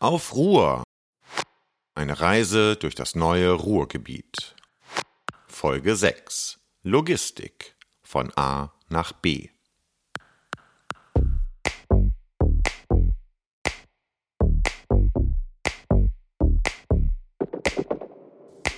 Auf Ruhr. Eine Reise durch das neue Ruhrgebiet. Folge 6. Logistik von A nach B.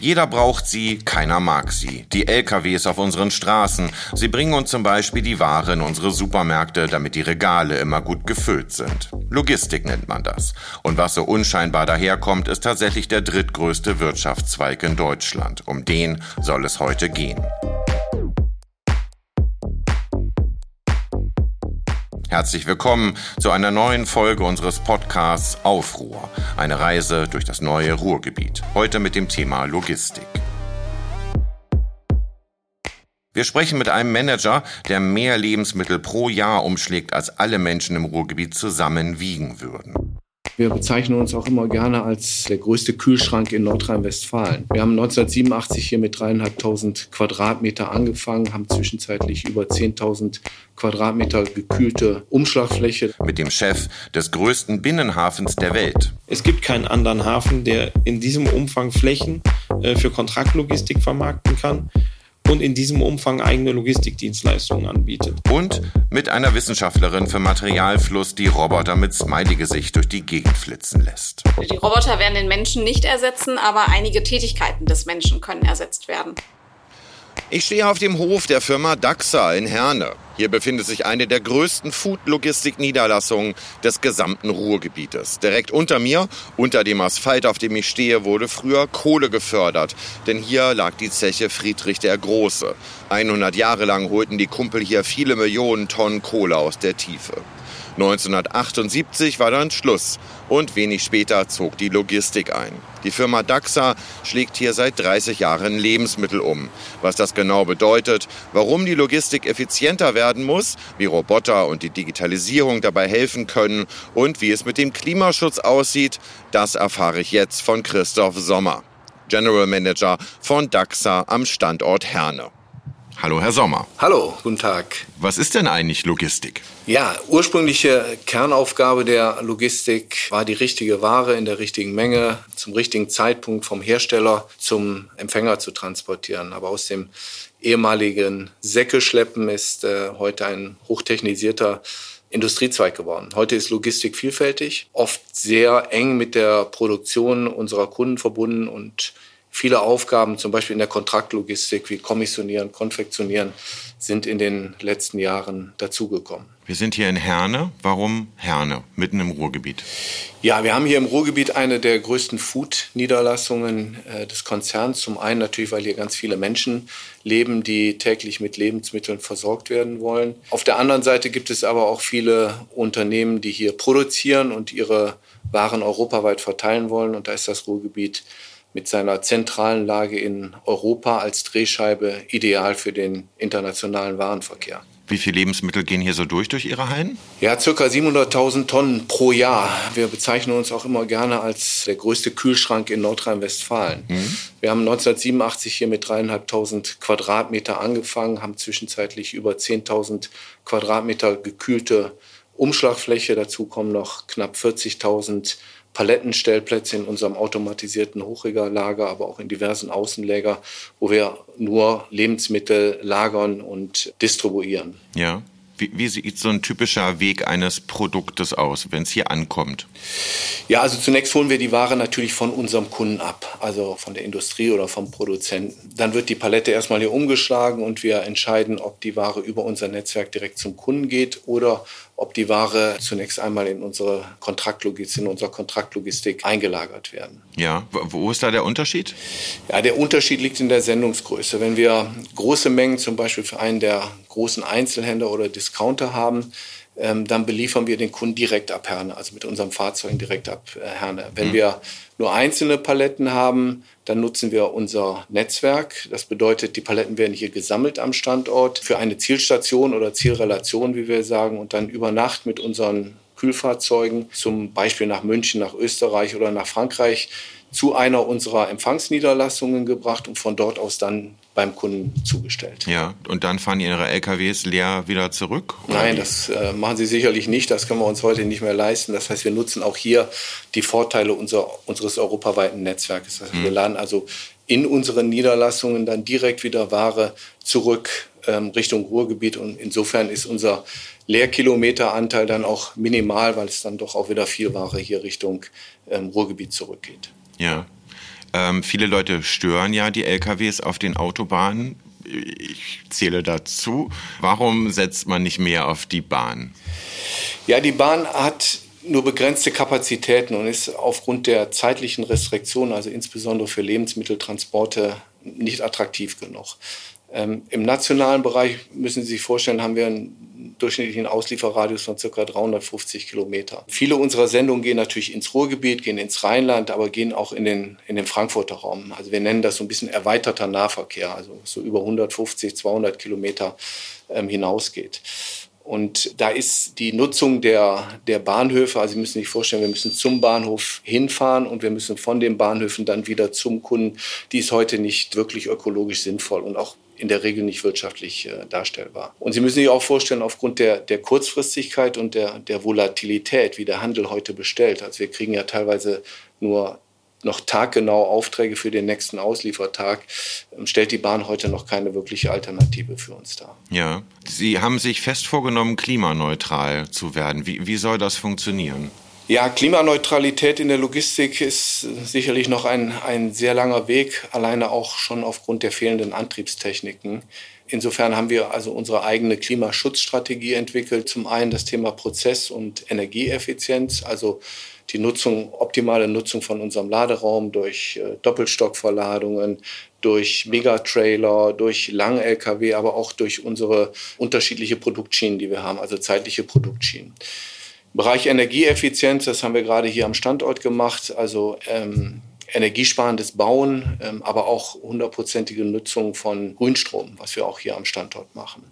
Jeder braucht sie, keiner mag sie. Die LKWs auf unseren Straßen, sie bringen uns zum Beispiel die Ware in unsere Supermärkte, damit die Regale immer gut gefüllt sind. Logistik nennt man das. Und was so unscheinbar daherkommt, ist tatsächlich der drittgrößte Wirtschaftszweig in Deutschland. Um den soll es heute gehen. Herzlich willkommen zu einer neuen Folge unseres Podcasts Aufruhr, eine Reise durch das neue Ruhrgebiet. Heute mit dem Thema Logistik. Wir sprechen mit einem Manager, der mehr Lebensmittel pro Jahr umschlägt, als alle Menschen im Ruhrgebiet zusammen wiegen würden. Wir bezeichnen uns auch immer gerne als der größte Kühlschrank in Nordrhein-Westfalen. Wir haben 1987 hier mit dreieinhalbtausend Quadratmeter angefangen, haben zwischenzeitlich über 10.000 Quadratmeter gekühlte Umschlagfläche. Mit dem Chef des größten Binnenhafens der Welt. Es gibt keinen anderen Hafen, der in diesem Umfang Flächen äh, für Kontraktlogistik vermarkten kann und in diesem Umfang eigene Logistikdienstleistungen anbietet. Und mit einer Wissenschaftlerin für Materialfluss, die Roboter mit Smiley-Gesicht durch die Gegend flitzen lässt. Die Roboter werden den Menschen nicht ersetzen, aber einige Tätigkeiten des Menschen können ersetzt werden. Ich stehe auf dem Hof der Firma Daxa in Herne. Hier befindet sich eine der größten Food-Logistik-Niederlassungen des gesamten Ruhrgebietes. Direkt unter mir, unter dem Asphalt, auf dem ich stehe, wurde früher Kohle gefördert. Denn hier lag die Zeche Friedrich der Große. 100 Jahre lang holten die Kumpel hier viele Millionen Tonnen Kohle aus der Tiefe. 1978 war dann Schluss und wenig später zog die Logistik ein. Die Firma Daxa schlägt hier seit 30 Jahren Lebensmittel um. Was das genau bedeutet, warum die Logistik effizienter werden muss, wie Roboter und die Digitalisierung dabei helfen können und wie es mit dem Klimaschutz aussieht, das erfahre ich jetzt von Christoph Sommer, General Manager von Daxa am Standort Herne. Hallo, Herr Sommer. Hallo, guten Tag. Was ist denn eigentlich Logistik? Ja, ursprüngliche Kernaufgabe der Logistik war die richtige Ware in der richtigen Menge zum richtigen Zeitpunkt vom Hersteller zum Empfänger zu transportieren. Aber aus dem ehemaligen Säckeschleppen ist äh, heute ein hochtechnisierter Industriezweig geworden. Heute ist Logistik vielfältig, oft sehr eng mit der Produktion unserer Kunden verbunden und Viele Aufgaben, zum Beispiel in der Kontraktlogistik wie Kommissionieren, Konfektionieren, sind in den letzten Jahren dazugekommen. Wir sind hier in Herne. Warum Herne, mitten im Ruhrgebiet? Ja, wir haben hier im Ruhrgebiet eine der größten Food-Niederlassungen äh, des Konzerns. Zum einen natürlich, weil hier ganz viele Menschen leben, die täglich mit Lebensmitteln versorgt werden wollen. Auf der anderen Seite gibt es aber auch viele Unternehmen, die hier produzieren und ihre Waren europaweit verteilen wollen. Und da ist das Ruhrgebiet mit seiner zentralen Lage in Europa als Drehscheibe ideal für den internationalen Warenverkehr. Wie viele Lebensmittel gehen hier so durch, durch Ihre Hallen? Ja, circa 700.000 Tonnen pro Jahr. Wir bezeichnen uns auch immer gerne als der größte Kühlschrank in Nordrhein-Westfalen. Mhm. Wir haben 1987 hier mit dreieinhalbtausend Quadratmeter angefangen, haben zwischenzeitlich über 10.000 Quadratmeter gekühlte Umschlagfläche. Dazu kommen noch knapp 40.000 Palettenstellplätze in unserem automatisierten Hochregallager, aber auch in diversen Außenläger, wo wir nur Lebensmittel lagern und distribuieren. Ja. Wie, wie, sieht so ein typischer Weg eines Produktes aus, wenn es hier ankommt? Ja, also zunächst holen wir die Ware natürlich von unserem Kunden ab, also von der Industrie oder vom Produzenten. Dann wird die Palette erstmal hier umgeschlagen und wir entscheiden, ob die Ware über unser Netzwerk direkt zum Kunden geht oder ob die Ware zunächst einmal in unsere Kontraktlogistik, in unserer Kontraktlogistik eingelagert werden. Ja, wo ist da der Unterschied? Ja, der Unterschied liegt in der Sendungsgröße. Wenn wir große Mengen zum Beispiel für einen der großen Einzelhändler oder Discounter haben, ähm, dann beliefern wir den Kunden direkt ab Herne, also mit unserem Fahrzeug direkt ab äh, Herne. Wenn mhm. wir nur einzelne Paletten haben, dann nutzen wir unser Netzwerk. Das bedeutet, die Paletten werden hier gesammelt am Standort für eine Zielstation oder Zielrelation, wie wir sagen, und dann über Nacht mit unseren Kühlfahrzeugen, zum Beispiel nach München, nach Österreich oder nach Frankreich, zu einer unserer Empfangsniederlassungen gebracht und von dort aus dann beim Kunden zugestellt. Ja, und dann fahren Ihre LKWs leer wieder zurück? Nein, wie? das äh, machen sie sicherlich nicht. Das können wir uns heute nicht mehr leisten. Das heißt, wir nutzen auch hier die Vorteile unser, unseres europaweiten Netzwerkes. Das heißt, hm. Wir laden also in unseren Niederlassungen dann direkt wieder Ware zurück ähm, Richtung Ruhrgebiet. Und insofern ist unser Leerkilometeranteil dann auch minimal, weil es dann doch auch wieder viel Ware hier Richtung ähm, Ruhrgebiet zurückgeht. Ja. Ähm, viele Leute stören ja die LKWs auf den Autobahnen. Ich zähle dazu. Warum setzt man nicht mehr auf die Bahn? Ja, die Bahn hat nur begrenzte Kapazitäten und ist aufgrund der zeitlichen Restriktionen, also insbesondere für Lebensmitteltransporte, nicht attraktiv genug. Ähm, Im nationalen Bereich müssen Sie sich vorstellen, haben wir einen durchschnittlichen Auslieferradius von ca. 350 Kilometer. Viele unserer Sendungen gehen natürlich ins Ruhrgebiet, gehen ins Rheinland, aber gehen auch in den, in den Frankfurter Raum. Also wir nennen das so ein bisschen erweiterter Nahverkehr, also so über 150, 200 Kilometer ähm, hinausgeht. Und da ist die Nutzung der, der Bahnhöfe, also Sie müssen sich vorstellen, wir müssen zum Bahnhof hinfahren und wir müssen von den Bahnhöfen dann wieder zum Kunden. Die ist heute nicht wirklich ökologisch sinnvoll und auch in der Regel nicht wirtschaftlich äh, darstellbar. Und Sie müssen sich auch vorstellen, aufgrund der, der Kurzfristigkeit und der, der Volatilität, wie der Handel heute bestellt. Also wir kriegen ja teilweise nur noch taggenau Aufträge für den nächsten Ausliefertag, ähm, stellt die Bahn heute noch keine wirkliche Alternative für uns dar. Ja, Sie haben sich fest vorgenommen, klimaneutral zu werden. Wie, wie soll das funktionieren? Ja, Klimaneutralität in der Logistik ist sicherlich noch ein, ein sehr langer Weg, alleine auch schon aufgrund der fehlenden Antriebstechniken. Insofern haben wir also unsere eigene Klimaschutzstrategie entwickelt. Zum einen das Thema Prozess- und Energieeffizienz, also die Nutzung, optimale Nutzung von unserem Laderaum durch äh, Doppelstockverladungen, durch Megatrailer, durch Lang-Lkw, aber auch durch unsere unterschiedliche Produktschienen, die wir haben, also zeitliche Produktschienen. Bereich Energieeffizienz, das haben wir gerade hier am Standort gemacht, also ähm, energiesparendes Bauen, ähm, aber auch hundertprozentige Nutzung von Grünstrom, was wir auch hier am Standort machen.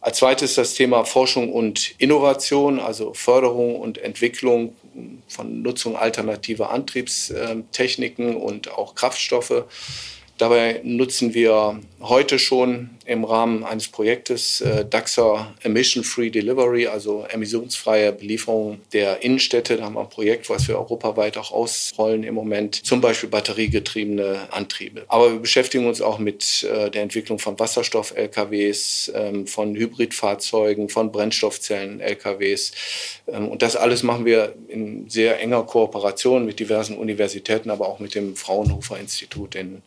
Als zweites das Thema Forschung und Innovation, also Förderung und Entwicklung von Nutzung alternativer Antriebstechniken und auch Kraftstoffe. Dabei nutzen wir heute schon im Rahmen eines Projektes äh, DAXA Emission Free Delivery, also emissionsfreie Belieferung der Innenstädte. Da haben wir ein Projekt, was wir europaweit auch ausrollen im Moment, zum Beispiel batteriegetriebene Antriebe. Aber wir beschäftigen uns auch mit äh, der Entwicklung von Wasserstoff-LKWs, ähm, von Hybridfahrzeugen, von Brennstoffzellen-LKWs. Ähm, und das alles machen wir in sehr enger Kooperation mit diversen Universitäten, aber auch mit dem Fraunhofer Institut in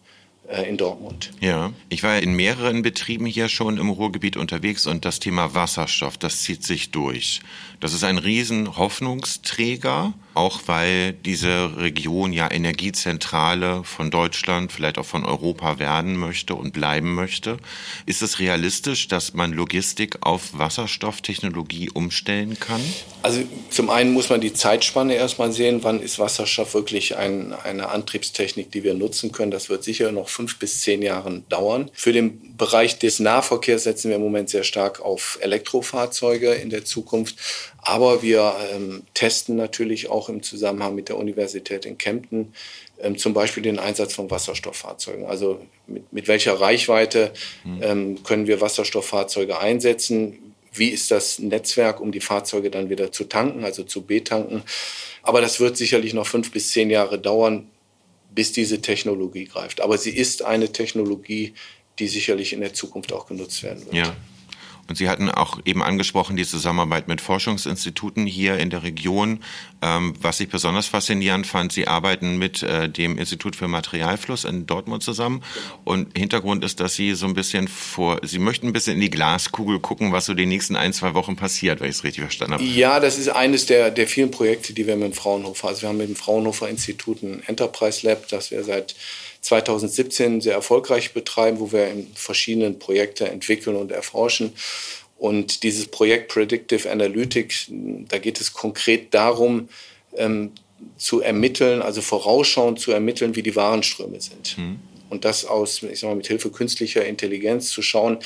in Dortmund. Ja, ich war in mehreren Betrieben hier schon im Ruhrgebiet unterwegs und das Thema Wasserstoff, das zieht sich durch. Das ist ein riesen Hoffnungsträger, auch weil diese Region ja Energiezentrale von Deutschland, vielleicht auch von Europa werden möchte und bleiben möchte. Ist es realistisch, dass man Logistik auf Wasserstofftechnologie umstellen kann? Also zum einen muss man die Zeitspanne erstmal sehen, wann ist Wasserstoff wirklich ein, eine Antriebstechnik, die wir nutzen können. Das wird sicher noch fünf bis zehn Jahren dauern. Für den Bereich des Nahverkehrs setzen wir im Moment sehr stark auf Elektrofahrzeuge in der Zukunft. Aber wir ähm, testen natürlich auch im Zusammenhang mit der Universität in Kempten ähm, zum Beispiel den Einsatz von Wasserstofffahrzeugen. Also mit, mit welcher Reichweite hm. ähm, können wir Wasserstofffahrzeuge einsetzen? Wie ist das Netzwerk, um die Fahrzeuge dann wieder zu tanken, also zu betanken? Aber das wird sicherlich noch fünf bis zehn Jahre dauern, bis diese Technologie greift. Aber sie ist eine Technologie, die sicherlich in der Zukunft auch genutzt werden wird. Ja. Und Sie hatten auch eben angesprochen die Zusammenarbeit mit Forschungsinstituten hier in der Region. Ähm, was ich besonders faszinierend fand, Sie arbeiten mit äh, dem Institut für Materialfluss in Dortmund zusammen. Und Hintergrund ist, dass Sie so ein bisschen vor, Sie möchten ein bisschen in die Glaskugel gucken, was so die nächsten ein, zwei Wochen passiert, wenn ich es richtig verstanden habe. Ja, das ist eines der, der vielen Projekte, die wir mit dem Fraunhofer, also wir haben mit dem Fraunhofer Institut ein Enterprise Lab, das wir seit 2017 sehr erfolgreich betreiben, wo wir in verschiedenen Projekte entwickeln und erforschen. Und dieses Projekt Predictive Analytics, da geht es konkret darum, ähm, zu ermitteln, also vorausschauend zu ermitteln, wie die Warenströme sind. Mhm. Und das aus, ich sag mal, mit Hilfe künstlicher Intelligenz zu schauen,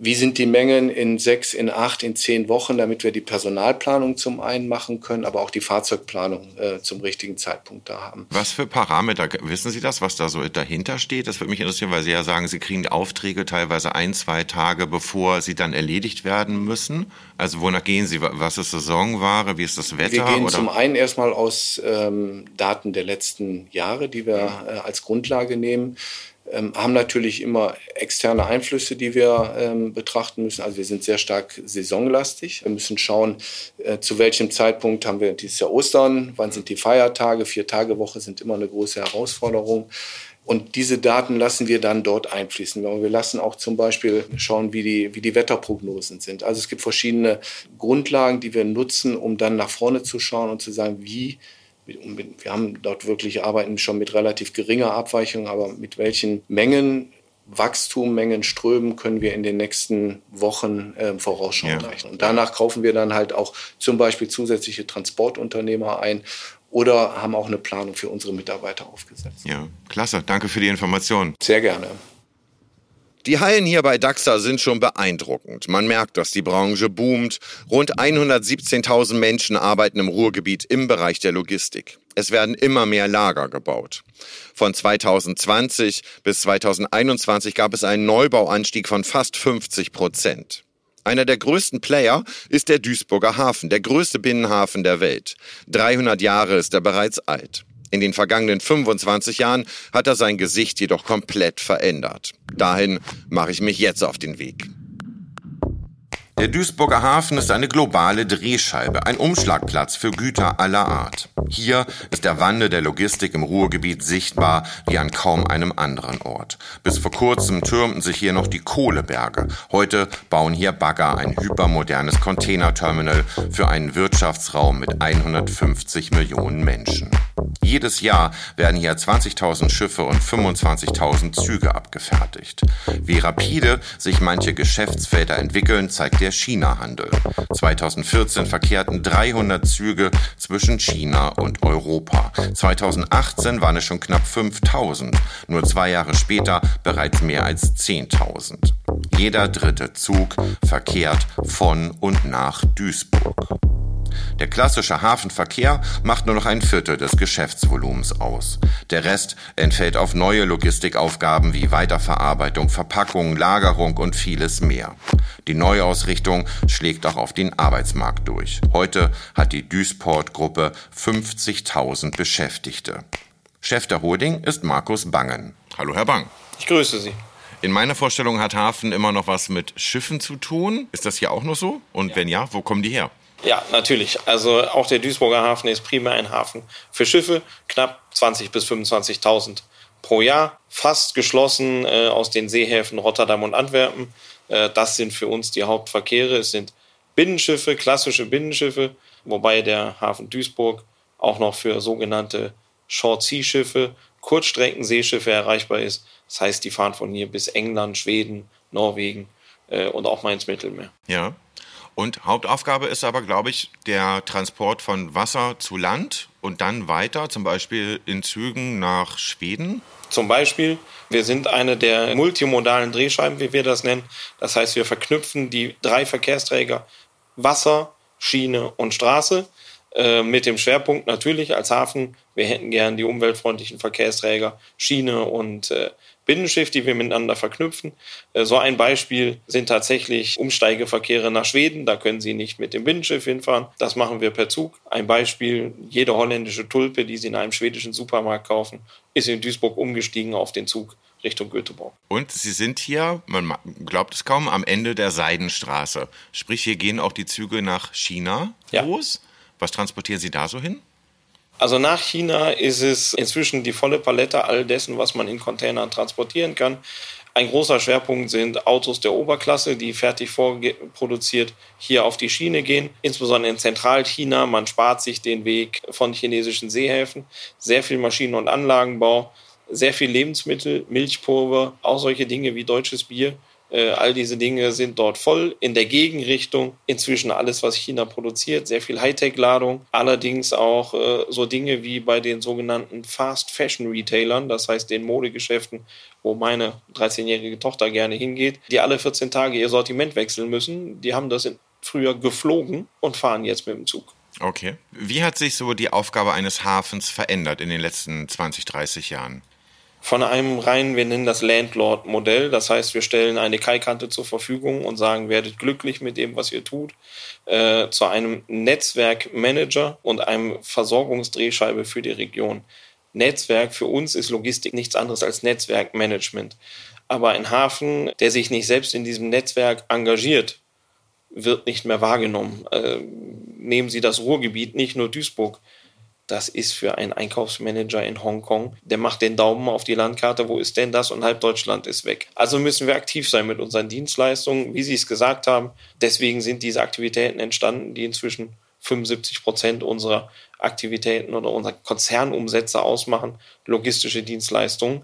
wie sind die Mengen in sechs, in acht, in zehn Wochen, damit wir die Personalplanung zum einen machen können, aber auch die Fahrzeugplanung äh, zum richtigen Zeitpunkt da haben. Was für Parameter, wissen Sie das, was da so dahinter steht? Das würde mich interessieren, weil Sie ja sagen, Sie kriegen die Aufträge teilweise ein, zwei Tage, bevor sie dann erledigt werden müssen. Also wonach gehen Sie? Was ist Saisonware? Wie ist das Wetter? Wir gehen oder? zum einen erstmal aus ähm, Daten der letzten Jahre, die wir äh, als Grundlage nehmen ähm, haben natürlich immer externe Einflüsse, die wir ähm, betrachten müssen. Also wir sind sehr stark saisonlastig. Wir müssen schauen, äh, zu welchem Zeitpunkt haben wir dieses Jahr Ostern, wann sind die Feiertage. Vier Tage Woche sind immer eine große Herausforderung. Und diese Daten lassen wir dann dort einfließen. Wir lassen auch zum Beispiel schauen, wie die, wie die Wetterprognosen sind. Also es gibt verschiedene Grundlagen, die wir nutzen, um dann nach vorne zu schauen und zu sagen, wie wir haben dort wirklich arbeiten schon mit relativ geringer Abweichung, aber mit welchen Mengen Wachstum, Mengen, Strömen können wir in den nächsten Wochen äh, vorausschauend ja. Und danach kaufen wir dann halt auch zum Beispiel zusätzliche Transportunternehmer ein oder haben auch eine Planung für unsere Mitarbeiter aufgesetzt. Ja, klasse. Danke für die Information. Sehr gerne. Die Hallen hier bei DAXA sind schon beeindruckend. Man merkt, dass die Branche boomt. Rund 117.000 Menschen arbeiten im Ruhrgebiet im Bereich der Logistik. Es werden immer mehr Lager gebaut. Von 2020 bis 2021 gab es einen Neubauanstieg von fast 50 Prozent. Einer der größten Player ist der Duisburger Hafen, der größte Binnenhafen der Welt. 300 Jahre ist er bereits alt. In den vergangenen 25 Jahren hat er sein Gesicht jedoch komplett verändert. Dahin mache ich mich jetzt auf den Weg. Der Duisburger Hafen ist eine globale Drehscheibe, ein Umschlagplatz für Güter aller Art. Hier ist der Wandel der Logistik im Ruhrgebiet sichtbar wie an kaum einem anderen Ort. Bis vor kurzem türmten sich hier noch die Kohleberge. Heute bauen hier Bagger ein hypermodernes Containerterminal für einen Wirtschaftsraum mit 150 Millionen Menschen. Jedes Jahr werden hier 20.000 Schiffe und 25.000 Züge abgefertigt. Wie rapide sich manche Geschäftsfelder entwickeln, zeigt der China-Handel. 2014 verkehrten 300 Züge zwischen China und Europa. 2018 waren es schon knapp 5000, nur zwei Jahre später bereits mehr als 10.000. Jeder dritte Zug verkehrt von und nach Duisburg. Der klassische Hafenverkehr macht nur noch ein Viertel des Geschäftsvolumens aus. Der Rest entfällt auf neue Logistikaufgaben wie Weiterverarbeitung, Verpackung, Lagerung und vieles mehr. Die Neuausrichtung schlägt auch auf den Arbeitsmarkt durch. Heute hat die Duisport-Gruppe 50.000 Beschäftigte. Chef der Holding ist Markus Bangen. Hallo, Herr Bang. Ich grüße Sie. In meiner Vorstellung hat Hafen immer noch was mit Schiffen zu tun. Ist das hier auch noch so? Und ja. wenn ja, wo kommen die her? Ja, natürlich. Also auch der Duisburger Hafen ist primär ein Hafen für Schiffe, knapp 20.000 bis 25.000 pro Jahr, fast geschlossen äh, aus den Seehäfen Rotterdam und Antwerpen. Äh, das sind für uns die Hauptverkehre. Es sind Binnenschiffe, klassische Binnenschiffe, wobei der Hafen Duisburg auch noch für sogenannte Short-Sea-Schiffe, Kurzstreckenseeschiffe erreichbar ist. Das heißt, die fahren von hier bis England, Schweden, Norwegen äh, und auch mal ins Mittelmeer. Ja. Und Hauptaufgabe ist aber, glaube ich, der Transport von Wasser zu Land und dann weiter, zum Beispiel in Zügen nach Schweden. Zum Beispiel, wir sind eine der multimodalen Drehscheiben, wie wir das nennen. Das heißt, wir verknüpfen die drei Verkehrsträger Wasser, Schiene und Straße äh, mit dem Schwerpunkt natürlich als Hafen. Wir hätten gern die umweltfreundlichen Verkehrsträger Schiene und äh, Binnenschiff, die wir miteinander verknüpfen. Äh, so ein Beispiel sind tatsächlich Umsteigeverkehre nach Schweden. Da können Sie nicht mit dem Binnenschiff hinfahren. Das machen wir per Zug. Ein Beispiel, jede holländische Tulpe, die Sie in einem schwedischen Supermarkt kaufen, ist in Duisburg umgestiegen auf den Zug Richtung Göteborg. Und Sie sind hier, man glaubt es kaum, am Ende der Seidenstraße. Sprich, hier gehen auch die Züge nach China ja. los. Was transportieren Sie da so hin? Also nach China ist es inzwischen die volle Palette all dessen, was man in Containern transportieren kann. Ein großer Schwerpunkt sind Autos der Oberklasse, die fertig vorproduziert hier auf die Schiene gehen. Insbesondere in Zentralchina. Man spart sich den Weg von chinesischen Seehäfen. Sehr viel Maschinen- und Anlagenbau, sehr viel Lebensmittel, Milchpulver, auch solche Dinge wie deutsches Bier all diese Dinge sind dort voll. In der Gegenrichtung inzwischen alles, was China produziert, sehr viel Hightech-Ladung. Allerdings auch äh, so Dinge wie bei den sogenannten Fast Fashion Retailern, das heißt den Modegeschäften, wo meine 13-jährige Tochter gerne hingeht, die alle 14 Tage ihr Sortiment wechseln müssen. Die haben das früher geflogen und fahren jetzt mit dem Zug. Okay. Wie hat sich so die Aufgabe eines Hafens verändert in den letzten 20, 30 Jahren? Von einem rein, wir nennen das Landlord-Modell. Das heißt, wir stellen eine Kaikante zur Verfügung und sagen, werdet glücklich mit dem, was ihr tut, äh, zu einem Netzwerkmanager und einem Versorgungsdrehscheibe für die Region. Netzwerk für uns ist Logistik nichts anderes als Netzwerkmanagement. Aber ein Hafen, der sich nicht selbst in diesem Netzwerk engagiert, wird nicht mehr wahrgenommen. Äh, nehmen Sie das Ruhrgebiet, nicht nur Duisburg das ist für einen Einkaufsmanager in Hongkong, der macht den Daumen auf die Landkarte, wo ist denn das und halb Deutschland ist weg. Also müssen wir aktiv sein mit unseren Dienstleistungen, wie Sie es gesagt haben. Deswegen sind diese Aktivitäten entstanden, die inzwischen 75 Prozent unserer Aktivitäten oder unserer Konzernumsätze ausmachen, logistische Dienstleistungen.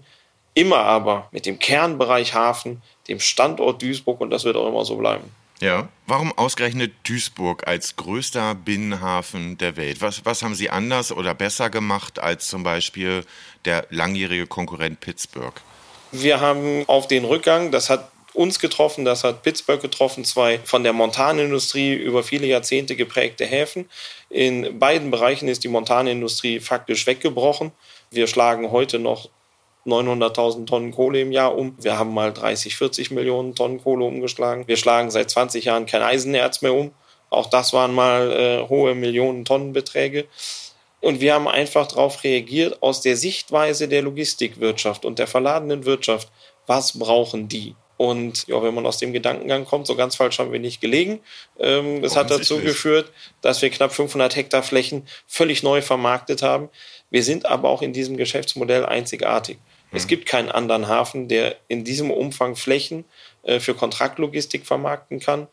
Immer aber mit dem Kernbereich Hafen, dem Standort Duisburg und das wird auch immer so bleiben. Ja. Warum ausgerechnet Duisburg als größter Binnenhafen der Welt? Was, was haben Sie anders oder besser gemacht als zum Beispiel der langjährige Konkurrent Pittsburgh? Wir haben auf den Rückgang, das hat uns getroffen, das hat Pittsburgh getroffen, zwei von der Montanindustrie über viele Jahrzehnte geprägte Häfen. In beiden Bereichen ist die Montanindustrie faktisch weggebrochen. Wir schlagen heute noch 900.000 Tonnen Kohle im Jahr um. Wir haben mal 30, 40 Millionen Tonnen Kohle umgeschlagen. Wir schlagen seit 20 Jahren kein Eisenerz mehr um. Auch das waren mal äh, hohe Millionen Tonnenbeträge. Und wir haben einfach darauf reagiert aus der Sichtweise der Logistikwirtschaft und der verladenen Wirtschaft. Was brauchen die? Und ja, wenn man aus dem Gedankengang kommt, so ganz falsch haben wir nicht gelegen. Ähm, das hat dazu geführt, dass wir knapp 500 Hektar Flächen völlig neu vermarktet haben. Wir sind aber auch in diesem Geschäftsmodell einzigartig. Es gibt keinen anderen Hafen, der in diesem Umfang Flächen äh, für Kontraktlogistik vermarkten kann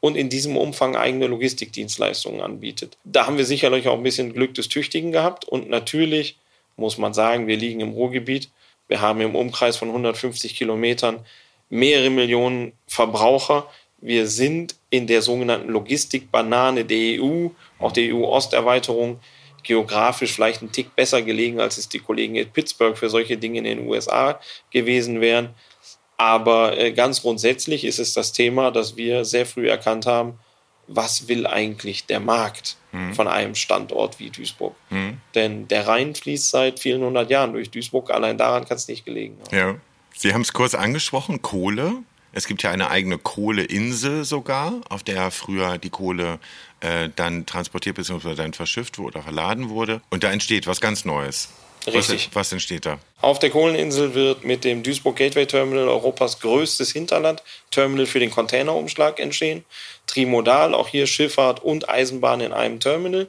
und in diesem Umfang eigene Logistikdienstleistungen anbietet. Da haben wir sicherlich auch ein bisschen Glück des Tüchtigen gehabt und natürlich muss man sagen, wir liegen im Ruhrgebiet. Wir haben im Umkreis von 150 Kilometern mehrere Millionen Verbraucher. Wir sind in der sogenannten Logistikbanane der EU, auch der EU-Osterweiterung, geografisch vielleicht einen Tick besser gelegen, als es die Kollegen in Pittsburgh für solche Dinge in den USA gewesen wären. Aber äh, ganz grundsätzlich ist es das Thema, dass wir sehr früh erkannt haben, was will eigentlich der Markt mhm. von einem Standort wie Duisburg? Mhm. Denn der Rhein fließt seit vielen hundert Jahren durch Duisburg. Allein daran kann es nicht gelegen haben. Ja. Sie haben es kurz angesprochen, Kohle. Es gibt ja eine eigene Kohleinsel sogar, auf der früher die Kohle äh, dann transportiert bzw. dann verschifft wurde oder verladen wurde. Und da entsteht was ganz Neues. Richtig. Was, was, entsteht da? Auf der Kohleninsel wird mit dem Duisburg Gateway Terminal Europas größtes Hinterland-Terminal für den Containerumschlag entstehen. Trimodal, auch hier Schifffahrt und Eisenbahn in einem Terminal.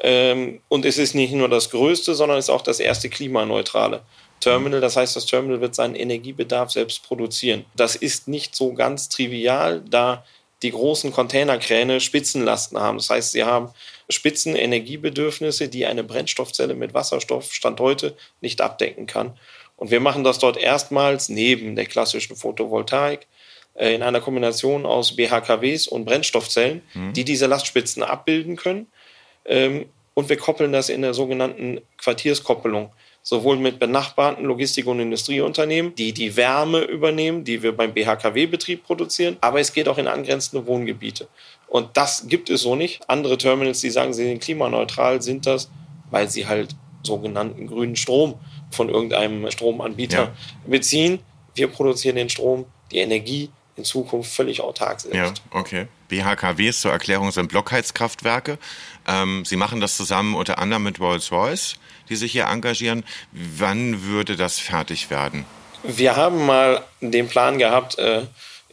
Ähm, und es ist nicht nur das größte, sondern es ist auch das erste klimaneutrale. Terminal. Das heißt, das Terminal wird seinen Energiebedarf selbst produzieren. Das ist nicht so ganz trivial, da die großen Containerkräne Spitzenlasten haben. Das heißt, sie haben Spitzenenergiebedürfnisse, die eine Brennstoffzelle mit Wasserstoff Stand heute nicht abdecken kann. Und wir machen das dort erstmals neben der klassischen Photovoltaik äh, in einer Kombination aus BHKWs und Brennstoffzellen, mhm. die diese Lastspitzen abbilden können. Ähm, und wir koppeln das in der sogenannten Quartierskoppelung sowohl mit benachbarten Logistik- und Industrieunternehmen, die die Wärme übernehmen, die wir beim BHKW-Betrieb produzieren, aber es geht auch in angrenzende Wohngebiete. Und das gibt es so nicht. Andere Terminals, die sagen, sie sind klimaneutral, sind das, weil sie halt sogenannten grünen Strom von irgendeinem Stromanbieter ja. beziehen. Wir produzieren den Strom, die Energie in Zukunft völlig autark selbst. Ja, okay. BHKWs zur Erklärung sind Blockheizkraftwerke. Ähm, Sie machen das zusammen unter anderem mit Rolls-Royce die sich hier engagieren. Wann würde das fertig werden? Wir haben mal den Plan gehabt, äh,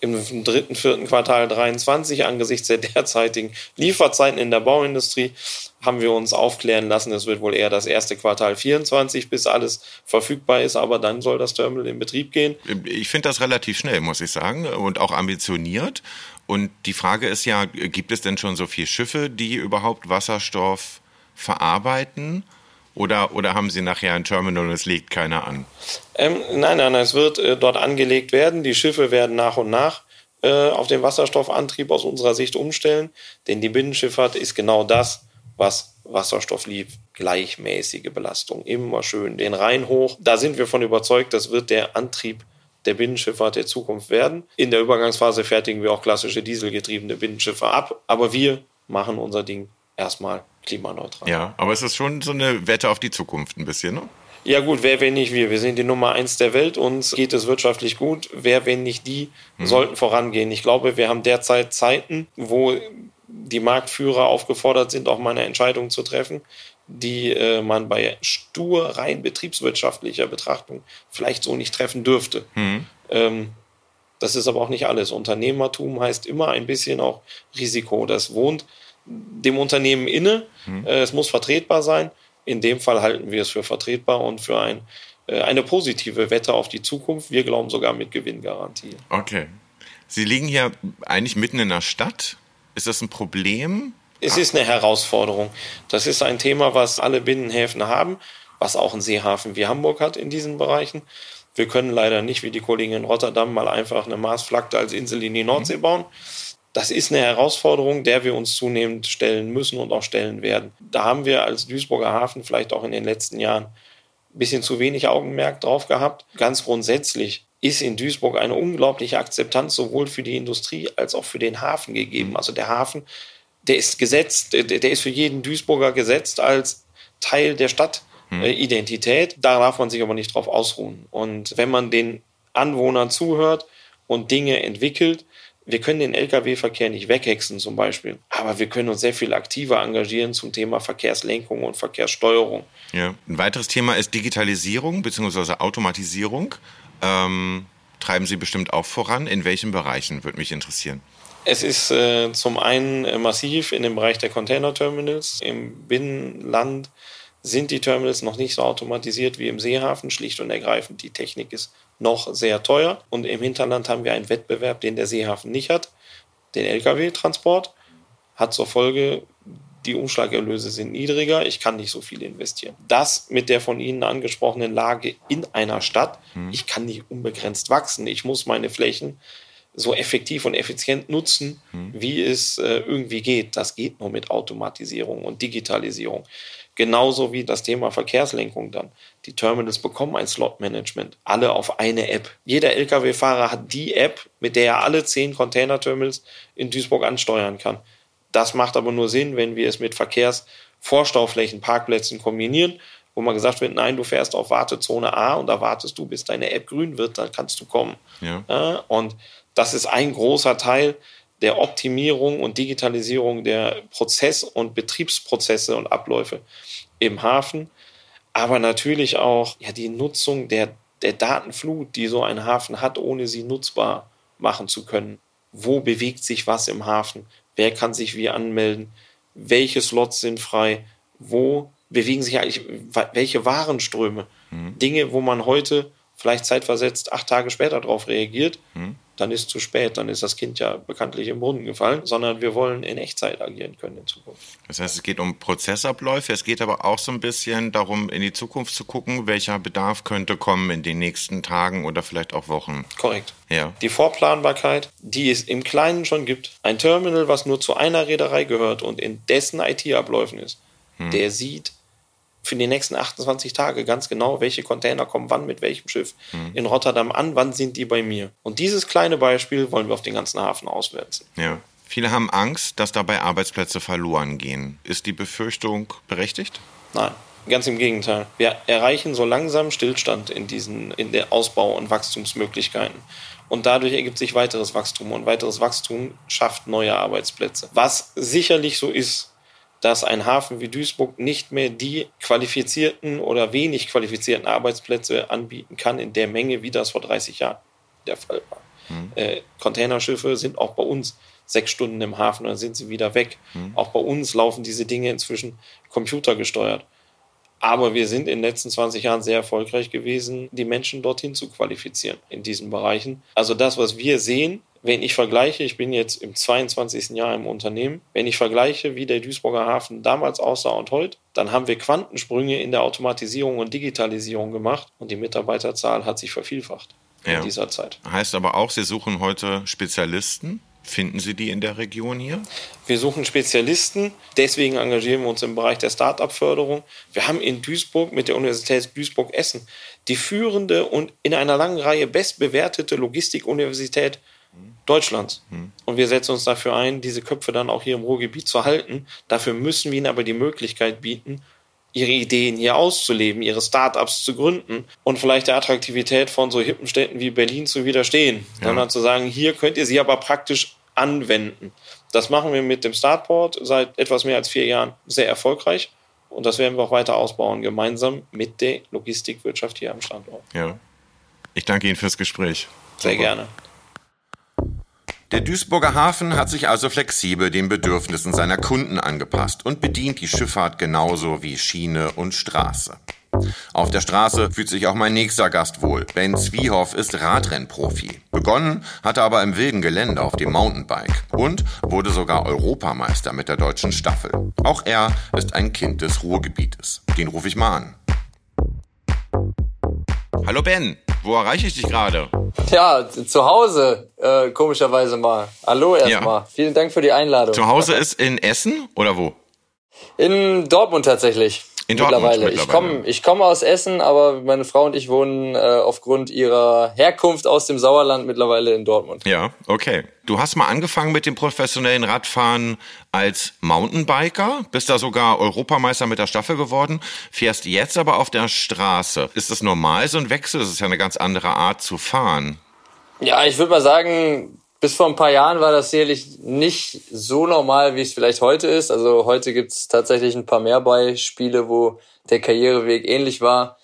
im dritten, vierten Quartal 23 angesichts der derzeitigen Lieferzeiten in der Bauindustrie haben wir uns aufklären lassen, es wird wohl eher das erste Quartal 24, bis alles verfügbar ist, aber dann soll das Terminal in Betrieb gehen. Ich finde das relativ schnell, muss ich sagen, und auch ambitioniert. Und die Frage ist ja, gibt es denn schon so viele Schiffe, die überhaupt Wasserstoff verarbeiten? Oder, oder haben Sie nachher ein Terminal und es legt keiner an? Ähm, nein, nein, es wird äh, dort angelegt werden. Die Schiffe werden nach und nach äh, auf den Wasserstoffantrieb aus unserer Sicht umstellen. Denn die Binnenschifffahrt ist genau das, was Wasserstoff liebt. Gleichmäßige Belastung, immer schön den Rhein hoch. Da sind wir von überzeugt, das wird der Antrieb der Binnenschifffahrt der Zukunft werden. In der Übergangsphase fertigen wir auch klassische dieselgetriebene Binnenschiffe ab, aber wir machen unser Ding erstmal klimaneutral. Ja, aber es ist schon so eine Wette auf die Zukunft ein bisschen, ne? Ja gut, wer, wenn nicht wir? Wir sind die Nummer eins der Welt, uns geht es wirtschaftlich gut. Wer, wenn nicht die, hm. sollten vorangehen. Ich glaube, wir haben derzeit Zeiten, wo die Marktführer aufgefordert sind, auch mal eine Entscheidung zu treffen, die äh, man bei stur rein betriebswirtschaftlicher Betrachtung vielleicht so nicht treffen dürfte. Mhm. Ähm, das ist aber auch nicht alles. Unternehmertum heißt immer ein bisschen auch Risiko. Das wohnt dem Unternehmen inne. Mhm. Es muss vertretbar sein. In dem Fall halten wir es für vertretbar und für ein, äh, eine positive Wette auf die Zukunft. Wir glauben sogar mit Gewinngarantie. Okay. Sie liegen hier eigentlich mitten in der Stadt. Ist das ein Problem? Es ist eine Herausforderung. Das ist ein Thema, was alle Binnenhäfen haben, was auch ein Seehafen wie Hamburg hat in diesen Bereichen. Wir können leider nicht, wie die Kollegen in Rotterdam, mal einfach eine Marsflagte als Insel in die Nordsee bauen. Das ist eine Herausforderung, der wir uns zunehmend stellen müssen und auch stellen werden. Da haben wir als Duisburger Hafen vielleicht auch in den letzten Jahren ein bisschen zu wenig Augenmerk drauf gehabt. Ganz grundsätzlich ist in Duisburg eine unglaubliche Akzeptanz sowohl für die Industrie als auch für den Hafen gegeben. Also der Hafen, der ist gesetzt, der, der ist für jeden Duisburger gesetzt als Teil der Stadtidentität. Hm. Da darf man sich aber nicht drauf ausruhen. Und wenn man den Anwohnern zuhört und Dinge entwickelt, wir können den Lkw-Verkehr nicht weghexen zum Beispiel, aber wir können uns sehr viel aktiver engagieren zum Thema Verkehrslenkung und Verkehrssteuerung. Ja. Ein weiteres Thema ist Digitalisierung bzw. Automatisierung. Ähm, treiben Sie bestimmt auch voran. In welchen Bereichen würde mich interessieren? Es ist äh, zum einen massiv in dem Bereich der Container-Terminals. Im Binnenland sind die Terminals noch nicht so automatisiert wie im Seehafen, schlicht und ergreifend. Die Technik ist noch sehr teuer. Und im Hinterland haben wir einen Wettbewerb, den der Seehafen nicht hat. Den Lkw-Transport hat zur Folge, die Umschlagerlöse sind niedriger, ich kann nicht so viel investieren. Das mit der von Ihnen angesprochenen Lage in einer Stadt, hm. ich kann nicht unbegrenzt wachsen. Ich muss meine Flächen so effektiv und effizient nutzen, hm. wie es äh, irgendwie geht. Das geht nur mit Automatisierung und Digitalisierung. Genauso wie das Thema Verkehrslenkung dann. Die Terminals bekommen ein Slot-Management, alle auf eine App. Jeder Lkw-Fahrer hat die App, mit der er alle zehn Container-Terminals in Duisburg ansteuern kann. Das macht aber nur Sinn, wenn wir es mit Verkehrsvorstauflächen, Parkplätzen kombinieren, wo man gesagt wird, nein, du fährst auf Wartezone A und da wartest du, bis deine App grün wird, dann kannst du kommen. Ja. Und das ist ein großer Teil der Optimierung und Digitalisierung der Prozess- und Betriebsprozesse und Abläufe im Hafen, aber natürlich auch ja, die Nutzung der, der Datenflut, die so ein Hafen hat, ohne sie nutzbar machen zu können. Wo bewegt sich was im Hafen? Wer kann sich wie anmelden? Welche Slots sind frei? Wo bewegen sich eigentlich welche Warenströme? Mhm. Dinge, wo man heute vielleicht zeitversetzt acht Tage später darauf reagiert, mhm dann ist zu spät, dann ist das Kind ja bekanntlich im Brunnen gefallen, sondern wir wollen in Echtzeit agieren können in Zukunft. Das heißt, es geht um Prozessabläufe, es geht aber auch so ein bisschen darum, in die Zukunft zu gucken, welcher Bedarf könnte kommen in den nächsten Tagen oder vielleicht auch Wochen. Korrekt. Ja. Die Vorplanbarkeit, die es im Kleinen schon gibt, ein Terminal, was nur zu einer Reederei gehört und in dessen IT-Abläufen ist, hm. der sieht für die nächsten 28 Tage ganz genau, welche Container kommen wann mit welchem Schiff mhm. in Rotterdam an, wann sind die bei mir. Und dieses kleine Beispiel wollen wir auf den ganzen Hafen auswärts. Ja. Viele haben Angst, dass dabei Arbeitsplätze verloren gehen. Ist die Befürchtung berechtigt? Nein. Ganz im Gegenteil. Wir erreichen so langsam Stillstand in diesen, in der Ausbau- und Wachstumsmöglichkeiten. Und dadurch ergibt sich weiteres Wachstum und weiteres Wachstum schafft neue Arbeitsplätze. Was sicherlich so ist, dass ein Hafen wie Duisburg nicht mehr die qualifizierten oder wenig qualifizierten Arbeitsplätze anbieten kann in der Menge, wie das vor 30 Jahren der Fall war. Mhm. Äh, Containerschiffe sind auch bei uns sechs Stunden im Hafen, dann sind sie wieder weg. Mhm. Auch bei uns laufen diese Dinge inzwischen computergesteuert. Aber wir sind in den letzten 20 Jahren sehr erfolgreich gewesen, die Menschen dorthin zu qualifizieren in diesen Bereichen. Also das, was wir sehen, wenn ich vergleiche, ich bin jetzt im 22. Jahr im Unternehmen, wenn ich vergleiche, wie der Duisburger Hafen damals aussah und heute, dann haben wir Quantensprünge in der Automatisierung und Digitalisierung gemacht und die Mitarbeiterzahl hat sich vervielfacht ja. in dieser Zeit. Heißt aber auch, Sie suchen heute Spezialisten? Finden Sie die in der Region hier? Wir suchen Spezialisten, deswegen engagieren wir uns im Bereich der Start-up-Förderung. Wir haben in Duisburg mit der Universität Duisburg-Essen die führende und in einer langen Reihe bestbewertete Logistikuniversität Deutschlands. Hm. Und wir setzen uns dafür ein, diese Köpfe dann auch hier im Ruhrgebiet zu halten. Dafür müssen wir ihnen aber die Möglichkeit bieten, ihre Ideen hier auszuleben, ihre Startups zu gründen und vielleicht der Attraktivität von so hippen Städten wie Berlin zu widerstehen. Ja. Sondern zu sagen, hier könnt ihr sie aber praktisch anwenden. Das machen wir mit dem Startport seit etwas mehr als vier Jahren sehr erfolgreich. Und das werden wir auch weiter ausbauen, gemeinsam mit der Logistikwirtschaft hier am Standort. Ja. Ich danke Ihnen fürs Gespräch. Sehr Super. gerne. Der Duisburger Hafen hat sich also flexibel den Bedürfnissen seiner Kunden angepasst und bedient die Schifffahrt genauso wie Schiene und Straße. Auf der Straße fühlt sich auch mein nächster Gast wohl. Ben Zwiehoff ist Radrennprofi. Begonnen hat er aber im wilden Gelände auf dem Mountainbike und wurde sogar Europameister mit der deutschen Staffel. Auch er ist ein Kind des Ruhrgebietes. Den rufe ich mal an. Hallo Ben, wo erreiche ich dich gerade? Ja, zu Hause, äh, komischerweise mal. Hallo erstmal. Ja. Vielen Dank für die Einladung. Zu Hause ist in Essen oder wo? In Dortmund tatsächlich. In mittlerweile. mittlerweile. Ich komme komm aus Essen, aber meine Frau und ich wohnen äh, aufgrund ihrer Herkunft aus dem Sauerland mittlerweile in Dortmund. Ja, okay. Du hast mal angefangen mit dem professionellen Radfahren als Mountainbiker, bist da sogar Europameister mit der Staffel geworden, fährst jetzt aber auf der Straße. Ist das normal, so ein Wechsel? Das ist ja eine ganz andere Art zu fahren. Ja, ich würde mal sagen, bis vor ein paar Jahren war das sicherlich nicht so normal, wie es vielleicht heute ist. Also heute gibt es tatsächlich ein paar mehr Beispiele, wo der Karriereweg ähnlich war.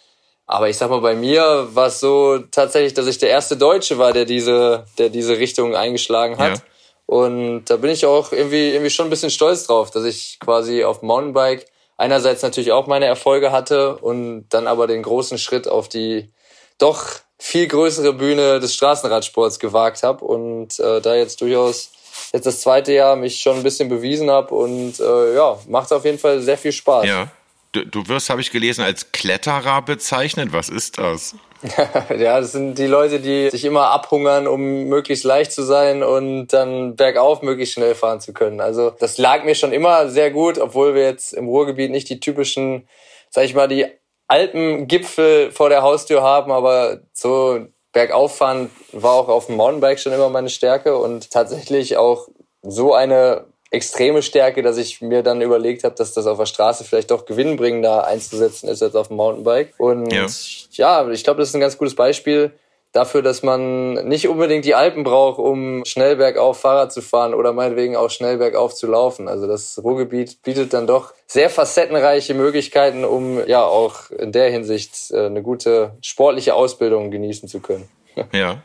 Aber ich sag mal, bei mir war es so tatsächlich, dass ich der erste Deutsche war, der diese, der diese Richtung eingeschlagen hat. Ja. Und da bin ich auch irgendwie, irgendwie schon ein bisschen stolz drauf, dass ich quasi auf Mountainbike einerseits natürlich auch meine Erfolge hatte und dann aber den großen Schritt auf die doch viel größere Bühne des Straßenradsports gewagt habe und äh, da jetzt durchaus jetzt das zweite Jahr mich schon ein bisschen bewiesen habe und äh, ja, macht auf jeden Fall sehr viel Spaß. Ja. Du, du wirst, habe ich gelesen, als Kletterer bezeichnet. Was ist das? ja, das sind die Leute, die sich immer abhungern, um möglichst leicht zu sein und dann bergauf möglichst schnell fahren zu können. Also das lag mir schon immer sehr gut, obwohl wir jetzt im Ruhrgebiet nicht die typischen, sag ich mal, die Alpengipfel vor der Haustür haben, aber so bergauf fahren war auch auf dem Mountainbike schon immer meine Stärke und tatsächlich auch so eine extreme Stärke, dass ich mir dann überlegt habe, dass das auf der Straße vielleicht doch gewinnbringender einzusetzen ist als auf dem Mountainbike. Und ja, ja ich glaube, das ist ein ganz gutes Beispiel, dafür, dass man nicht unbedingt die Alpen braucht, um schnell bergauf Fahrrad zu fahren oder meinetwegen auch schnell bergauf zu laufen. Also das Ruhrgebiet bietet dann doch sehr facettenreiche Möglichkeiten, um ja auch in der Hinsicht äh, eine gute sportliche Ausbildung genießen zu können. Ja.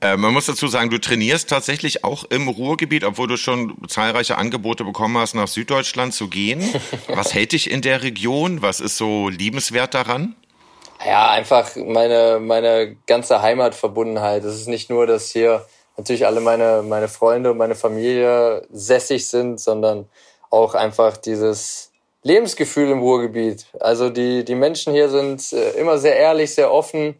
Äh, man muss dazu sagen, du trainierst tatsächlich auch im Ruhrgebiet, obwohl du schon zahlreiche Angebote bekommen hast, nach Süddeutschland zu gehen. Was hält dich in der Region? Was ist so liebenswert daran? Ja, einfach meine, meine ganze Heimatverbundenheit. Es ist nicht nur, dass hier natürlich alle meine, meine Freunde und meine Familie sässig sind, sondern auch einfach dieses Lebensgefühl im Ruhrgebiet. Also die, die Menschen hier sind äh, immer sehr ehrlich, sehr offen.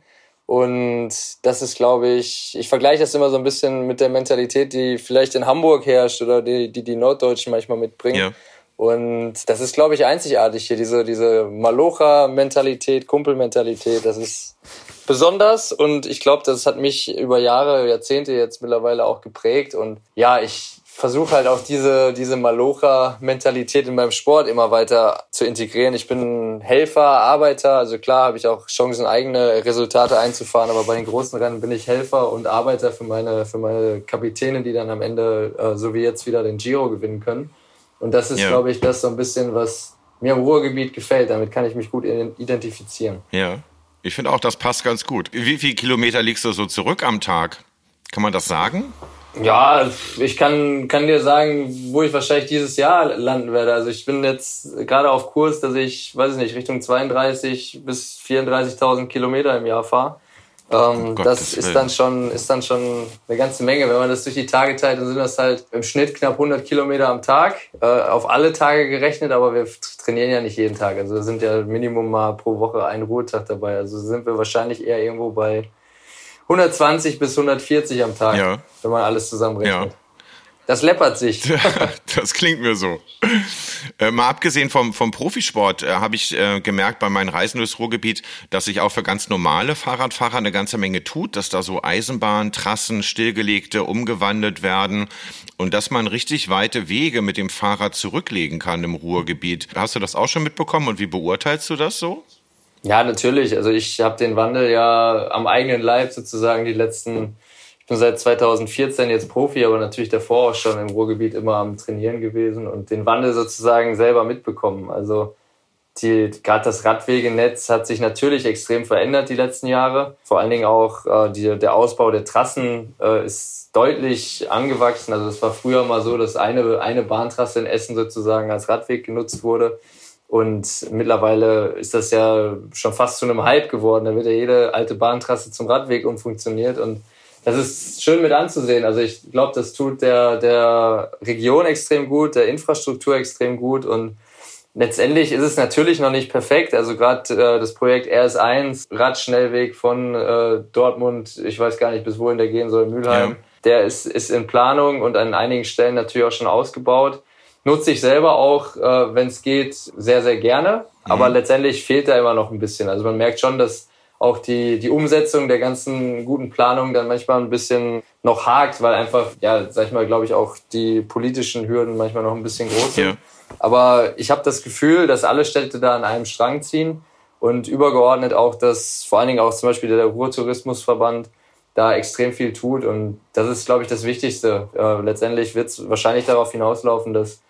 Und das ist, glaube ich, ich vergleiche das immer so ein bisschen mit der Mentalität, die vielleicht in Hamburg herrscht oder die die, die Norddeutschen manchmal mitbringen. Ja. Und das ist, glaube ich, einzigartig hier, diese, diese Malocha-Mentalität, Kumpelmentalität, das ist besonders und ich glaube, das hat mich über Jahre, Jahrzehnte jetzt mittlerweile auch geprägt und ja, ich versuche halt auch diese, diese Malocha-Mentalität in meinem Sport immer weiter zu integrieren. Ich bin Helfer, Arbeiter, also klar habe ich auch Chancen, eigene Resultate einzufahren, aber bei den großen Rennen bin ich Helfer und Arbeiter für meine, für meine Kapitäne, die dann am Ende, äh, so wie jetzt, wieder den Giro gewinnen können. Und das ist, ja. glaube ich, das so ein bisschen, was mir im Ruhrgebiet gefällt. Damit kann ich mich gut identifizieren. Ja, ich finde auch, das passt ganz gut. Wie viele Kilometer liegst du so zurück am Tag? Kann man das sagen? Ja, ich kann, kann dir sagen, wo ich wahrscheinlich dieses Jahr landen werde. Also ich bin jetzt gerade auf Kurs, dass ich, weiß ich nicht, Richtung 32 bis 34.000 Kilometer im Jahr fahre. Ähm, das ist dann, schon, ist dann schon eine ganze Menge. Wenn man das durch die Tage teilt, dann sind das halt im Schnitt knapp 100 Kilometer am Tag, äh, auf alle Tage gerechnet, aber wir trainieren ja nicht jeden Tag. Also sind ja Minimum mal pro Woche ein Ruhetag dabei. Also sind wir wahrscheinlich eher irgendwo bei 120 bis 140 am Tag, ja. wenn man alles zusammenrechnet. Ja. Das läppert sich. das klingt mir so. Äh, mal abgesehen vom, vom Profisport äh, habe ich äh, gemerkt bei meinen Reisen durchs Ruhrgebiet, dass sich auch für ganz normale Fahrradfahrer eine ganze Menge tut, dass da so Eisenbahntrassen, stillgelegte, umgewandelt werden und dass man richtig weite Wege mit dem Fahrrad zurücklegen kann im Ruhrgebiet. Hast du das auch schon mitbekommen und wie beurteilst du das so? Ja, natürlich. Also ich habe den Wandel ja am eigenen Leib sozusagen die letzten ich bin seit 2014 jetzt Profi, aber natürlich davor auch schon im Ruhrgebiet immer am Trainieren gewesen und den Wandel sozusagen selber mitbekommen. Also gerade das Radwegenetz hat sich natürlich extrem verändert die letzten Jahre. Vor allen Dingen auch äh, die, der Ausbau der Trassen äh, ist deutlich angewachsen. Also es war früher mal so, dass eine, eine Bahntrasse in Essen sozusagen als Radweg genutzt wurde. Und mittlerweile ist das ja schon fast zu einem Hype geworden. Da wird ja jede alte Bahntrasse zum Radweg umfunktioniert und das ist schön mit anzusehen. Also ich glaube, das tut der, der Region extrem gut, der Infrastruktur extrem gut und letztendlich ist es natürlich noch nicht perfekt. Also gerade äh, das Projekt RS1, Radschnellweg von äh, Dortmund, ich weiß gar nicht, bis wohin der gehen soll, Mülheim, ja. der ist, ist in Planung und an einigen Stellen natürlich auch schon ausgebaut. Nutze ich selber auch, äh, wenn es geht, sehr, sehr gerne. Mhm. Aber letztendlich fehlt da immer noch ein bisschen. Also man merkt schon, dass auch die, die Umsetzung der ganzen guten Planung dann manchmal ein bisschen noch hakt, weil einfach, ja, sag ich mal, glaube ich, auch die politischen Hürden manchmal noch ein bisschen groß sind. Ja. Aber ich habe das Gefühl, dass alle Städte da an einem Strang ziehen und übergeordnet auch, dass vor allen Dingen auch zum Beispiel der Ruhrtourismusverband da extrem viel tut. Und das ist, glaube ich, das Wichtigste. Äh, letztendlich wird es wahrscheinlich darauf hinauslaufen, dass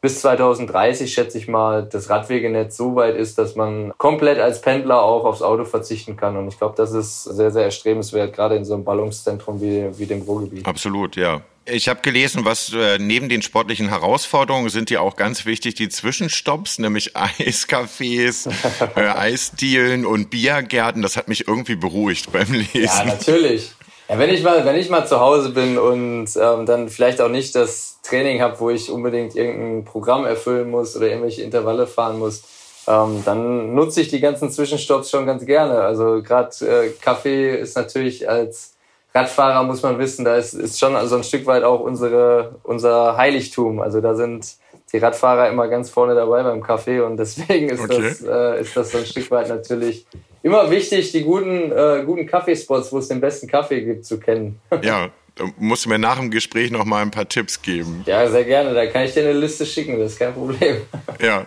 bis 2030 schätze ich mal, das Radwegenetz so weit ist, dass man komplett als Pendler auch aufs Auto verzichten kann. Und ich glaube, das ist sehr, sehr erstrebenswert, gerade in so einem Ballungszentrum wie, wie dem Ruhrgebiet. Absolut, ja. Ich habe gelesen, was äh, neben den sportlichen Herausforderungen sind ja auch ganz wichtig die Zwischenstopps, nämlich Eiscafés, äh, Eisdielen und Biergärten. Das hat mich irgendwie beruhigt beim Lesen. Ja, natürlich. Ja, wenn ich mal, wenn ich mal zu Hause bin und ähm, dann vielleicht auch nicht das Training habe, wo ich unbedingt irgendein Programm erfüllen muss oder irgendwelche Intervalle fahren muss, ähm, dann nutze ich die ganzen Zwischenstopps schon ganz gerne. Also gerade äh, Kaffee ist natürlich als Radfahrer muss man wissen, da ist, ist schon so ein Stück weit auch unsere, unser Heiligtum. Also da sind die Radfahrer immer ganz vorne dabei beim Kaffee und deswegen ist, okay. das, äh, ist das so ein Stück weit natürlich immer wichtig, die guten, äh, guten Kaffeespots, wo es den besten Kaffee gibt, zu kennen. Ja, da musst du mir nach dem Gespräch noch mal ein paar Tipps geben. Ja, sehr gerne. Da kann ich dir eine Liste schicken, das ist kein Problem. Ja.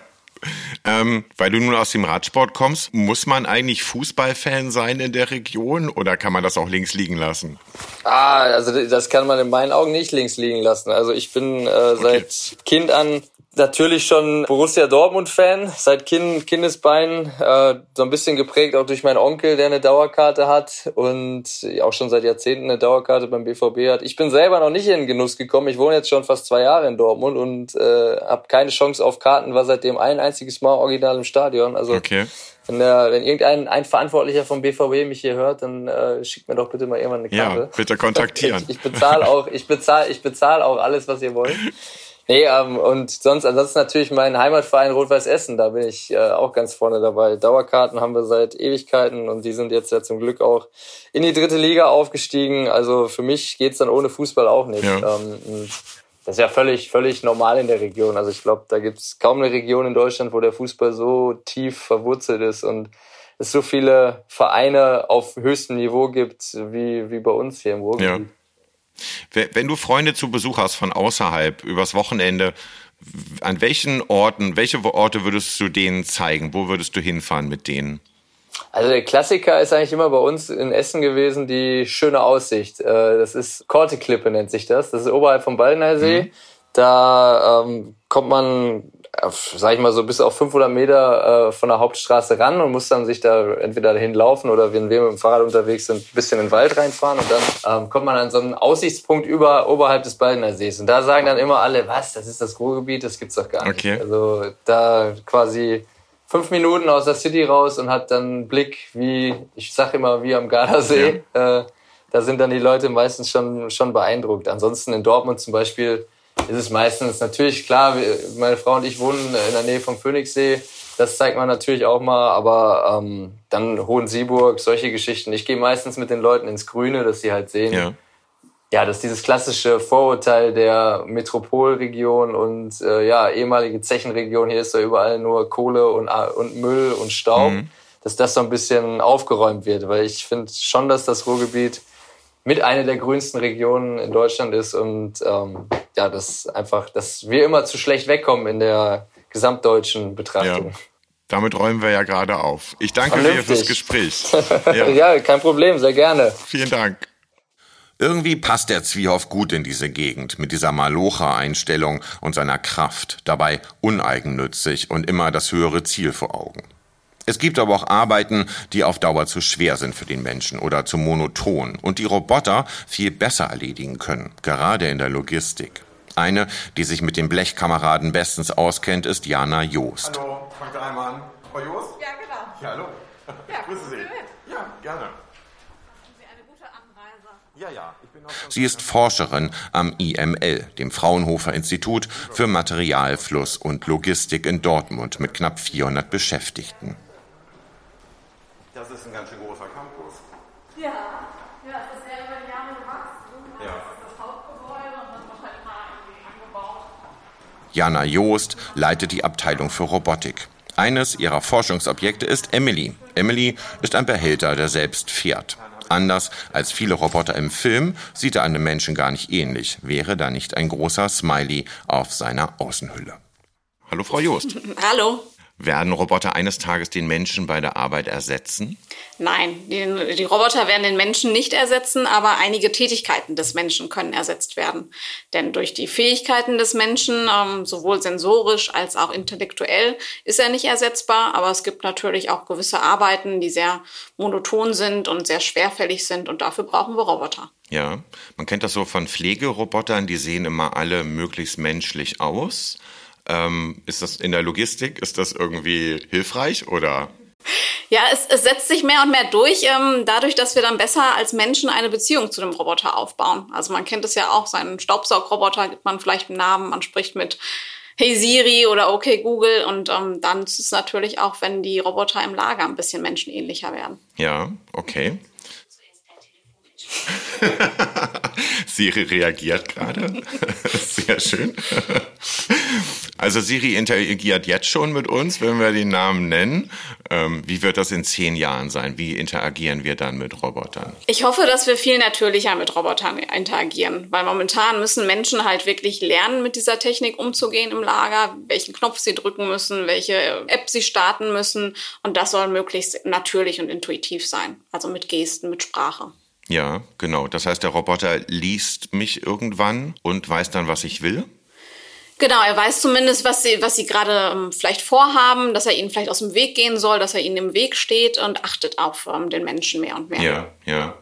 Ähm, weil du nun aus dem Radsport kommst, muss man eigentlich Fußballfan sein in der Region oder kann man das auch links liegen lassen? Ah, also das kann man in meinen Augen nicht links liegen lassen. Also ich bin äh, seit okay. Kind an natürlich schon Borussia Dortmund-Fan, seit kind, Kindesbeinen, äh, so ein bisschen geprägt auch durch meinen Onkel, der eine Dauerkarte hat und auch schon seit Jahrzehnten eine Dauerkarte beim BVB hat. Ich bin selber noch nicht in den Genuss gekommen. Ich wohne jetzt schon fast zwei Jahre in Dortmund und äh, habe keine Chance auf Karten, war seitdem ein einziges Mal original im Stadion. Also okay. Wenn, der, wenn irgendein ein Verantwortlicher vom BVB mich hier hört, dann äh, schickt mir doch bitte mal irgendwann eine Karte. Ja, bitte kontaktieren. Ich, ich bezahle auch, ich bezahle, ich bezahle auch alles, was ihr wollt. Nee, ähm, und sonst, ansonsten natürlich mein Heimatverein Rot-Weiß Essen, da bin ich äh, auch ganz vorne dabei. Dauerkarten haben wir seit Ewigkeiten und die sind jetzt ja zum Glück auch in die dritte Liga aufgestiegen. Also für mich geht's dann ohne Fußball auch nicht. Ja. Ähm, das ist ja völlig, völlig normal in der Region. Also ich glaube, da gibt's kaum eine Region in Deutschland, wo der Fußball so tief verwurzelt ist und es so viele Vereine auf höchstem Niveau gibt, wie, wie bei uns hier im Ruhrgebiet. Ja. Wenn du Freunde zu Besuch hast von außerhalb, übers Wochenende, an welchen Orten, welche Orte würdest du denen zeigen? Wo würdest du hinfahren mit denen? Also der Klassiker ist eigentlich immer bei uns in Essen gewesen, die schöne Aussicht. Äh, das ist Korteklippe nennt sich das. Das ist oberhalb vom Baldener See. Mhm. Da ähm, kommt man sag ich mal so bis auf 500 Meter äh, von der Hauptstraße ran und muss dann sich da entweder dahin laufen oder wenn wir mit dem Fahrrad unterwegs sind, ein bisschen in den Wald reinfahren und dann ähm, kommt man an so einen Aussichtspunkt über oberhalb des Baldener Sees und da sagen dann immer alle, was, das ist das Ruhrgebiet, das gibt's doch gar nicht. Okay. Also da quasi fünf Minuten aus der City raus und hat dann einen Blick wie, ich sag immer, wie am Gardasee. Ja. Äh, da sind dann die Leute meistens schon, schon beeindruckt. Ansonsten in Dortmund zum Beispiel ist es meistens natürlich klar, meine Frau und ich wohnen in der Nähe vom Phoenixsee. Das zeigt man natürlich auch mal, aber ähm, dann Hohensieburg, solche Geschichten. Ich gehe meistens mit den Leuten ins Grüne, dass sie halt sehen, ja, ja dass dieses klassische Vorurteil der Metropolregion und äh, ja ehemalige Zechenregion, hier ist da überall nur Kohle und, äh, und Müll und Staub, mhm. dass das so ein bisschen aufgeräumt wird, weil ich finde schon, dass das Ruhrgebiet mit einer der grünsten Regionen in Deutschland ist und ähm, ja, das einfach, dass wir immer zu schlecht wegkommen in der gesamtdeutschen Betrachtung. Ja. Damit räumen wir ja gerade auf. Ich danke Vernünftig. dir fürs Gespräch. Ja. ja, kein Problem, sehr gerne. Vielen Dank. Irgendwie passt der Zwiehoff gut in diese Gegend mit dieser Malocha-Einstellung und seiner Kraft, dabei uneigennützig und immer das höhere Ziel vor Augen. Es gibt aber auch Arbeiten, die auf Dauer zu schwer sind für den Menschen oder zu monoton und die Roboter viel besser erledigen können, gerade in der Logistik. Eine, die sich mit den Blechkameraden bestens auskennt, ist Jana Joost. Hallo, fangt einmal an. Frau Joost? Ja, genau. Ja, hallo. Ja, Grüße Sie. Ja, gerne. Ja, ja. Sie ist Forscherin am IML, dem Fraunhofer Institut für Materialfluss und Logistik in Dortmund mit knapp 400 Beschäftigten. Das ist ein ganz schön großer Campus. Ja, ja, das ist ja über die Jahre gewachsen. Ja. Das ist das Hauptgebäude und dann wahrscheinlich mal irgendwie angebaut. Jana Joost leitet die Abteilung für Robotik. Eines ihrer Forschungsobjekte ist Emily. Emily ist ein Behälter, der selbst fährt. Anders als viele Roboter im Film sieht er einem Menschen gar nicht ähnlich, wäre da nicht ein großer Smiley auf seiner Außenhülle. Hallo Frau Joost. Hallo. Werden Roboter eines Tages den Menschen bei der Arbeit ersetzen? Nein, die, die, Roboter werden den Menschen nicht ersetzen, aber einige Tätigkeiten des Menschen können ersetzt werden. Denn durch die Fähigkeiten des Menschen, ähm, sowohl sensorisch als auch intellektuell, ist er nicht ersetzbar. Aber es gibt natürlich auch gewisse Arbeiten, die sehr monoton sind und sehr schwerfällig sind und dafür brauchen wir Roboter. Ja, man kennt das so von Pflegerobotern, die sehen immer alle möglichst menschlich aus. Ähm, ist das in der Logistik, ist das irgendwie hilfreich oder? Ja, es, es setzt sich mehr und mehr durch, ähm, dadurch, dass wir dann besser als Menschen eine Beziehung zu dem Roboter aufbauen. Also man kennt es ja auch, seinen Staubsaugroboter gibt man vielleicht einen Namen, man spricht mit Hey Siri oder Okay Google und ähm, dann ist es natürlich auch, wenn die Roboter im Lager ein bisschen menschenähnlicher werden. Ja, okay. Siri reagiert gerade. Sehr schön. Also Siri interagiert jetzt schon mit uns, wenn wir den Namen nennen. Ähm, wie wird das in zehn Jahren sein? Wie interagieren wir dann mit Robotern? Ich hoffe, dass wir viel natürlicher mit Robotern interagieren, weil momentan müssen Menschen halt wirklich lernen, mit dieser Technik umzugehen im Lager, welchen Knopf sie drücken müssen, welche App sie starten müssen. Und das soll möglichst natürlich und intuitiv sein, also mit Gesten, mit Sprache. Ja, genau. Das heißt, der Roboter liest mich irgendwann und weiß dann, was ich will? Genau, er weiß zumindest, was sie, was sie gerade ähm, vielleicht vorhaben, dass er ihnen vielleicht aus dem Weg gehen soll, dass er ihnen im Weg steht und achtet auf ähm, den Menschen mehr und mehr. Ja, ja.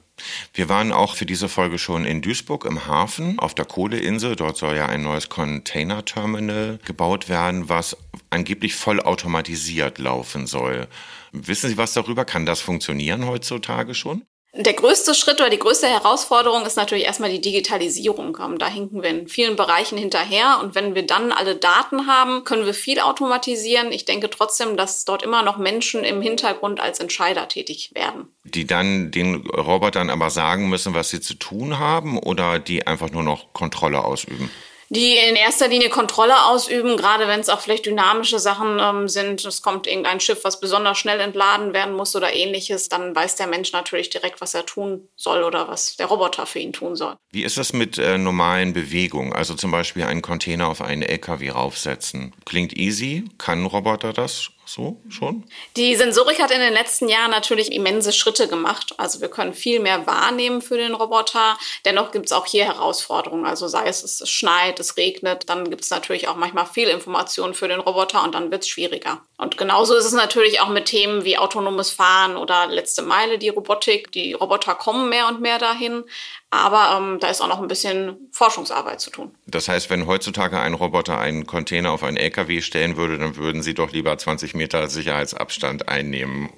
Wir waren auch für diese Folge schon in Duisburg im Hafen auf der Kohleinsel. Dort soll ja ein neues Container-Terminal gebaut werden, was angeblich vollautomatisiert laufen soll. Wissen Sie was darüber? Kann das funktionieren heutzutage schon? Der größte Schritt oder die größte Herausforderung ist natürlich erstmal die Digitalisierung. Da hinken wir in vielen Bereichen hinterher. Und wenn wir dann alle Daten haben, können wir viel automatisieren. Ich denke trotzdem, dass dort immer noch Menschen im Hintergrund als Entscheider tätig werden. Die dann den Robotern aber sagen müssen, was sie zu tun haben oder die einfach nur noch Kontrolle ausüben? Die in erster Linie Kontrolle ausüben, gerade wenn es auch vielleicht dynamische Sachen ähm, sind. Es kommt irgendein Schiff, was besonders schnell entladen werden muss oder ähnliches, dann weiß der Mensch natürlich direkt, was er tun soll oder was der Roboter für ihn tun soll. Wie ist das mit äh, normalen Bewegungen? Also zum Beispiel einen Container auf einen LKW raufsetzen. Klingt easy. Kann ein Roboter das? So schon? Die Sensorik hat in den letzten Jahren natürlich immense Schritte gemacht. Also wir können viel mehr wahrnehmen für den Roboter. Dennoch gibt es auch hier Herausforderungen. Also sei es, es schneit, es regnet, dann gibt es natürlich auch manchmal viel Information für den Roboter und dann wird es schwieriger. Und genauso ist es natürlich auch mit Themen wie autonomes Fahren oder letzte Meile, die Robotik. Die Roboter kommen mehr und mehr dahin. Aber ähm, da ist auch noch ein bisschen Forschungsarbeit zu tun. Das heißt, wenn heutzutage ein Roboter einen Container auf einen LKW stellen würde, dann würden Sie doch lieber 20 Meter Sicherheitsabstand einnehmen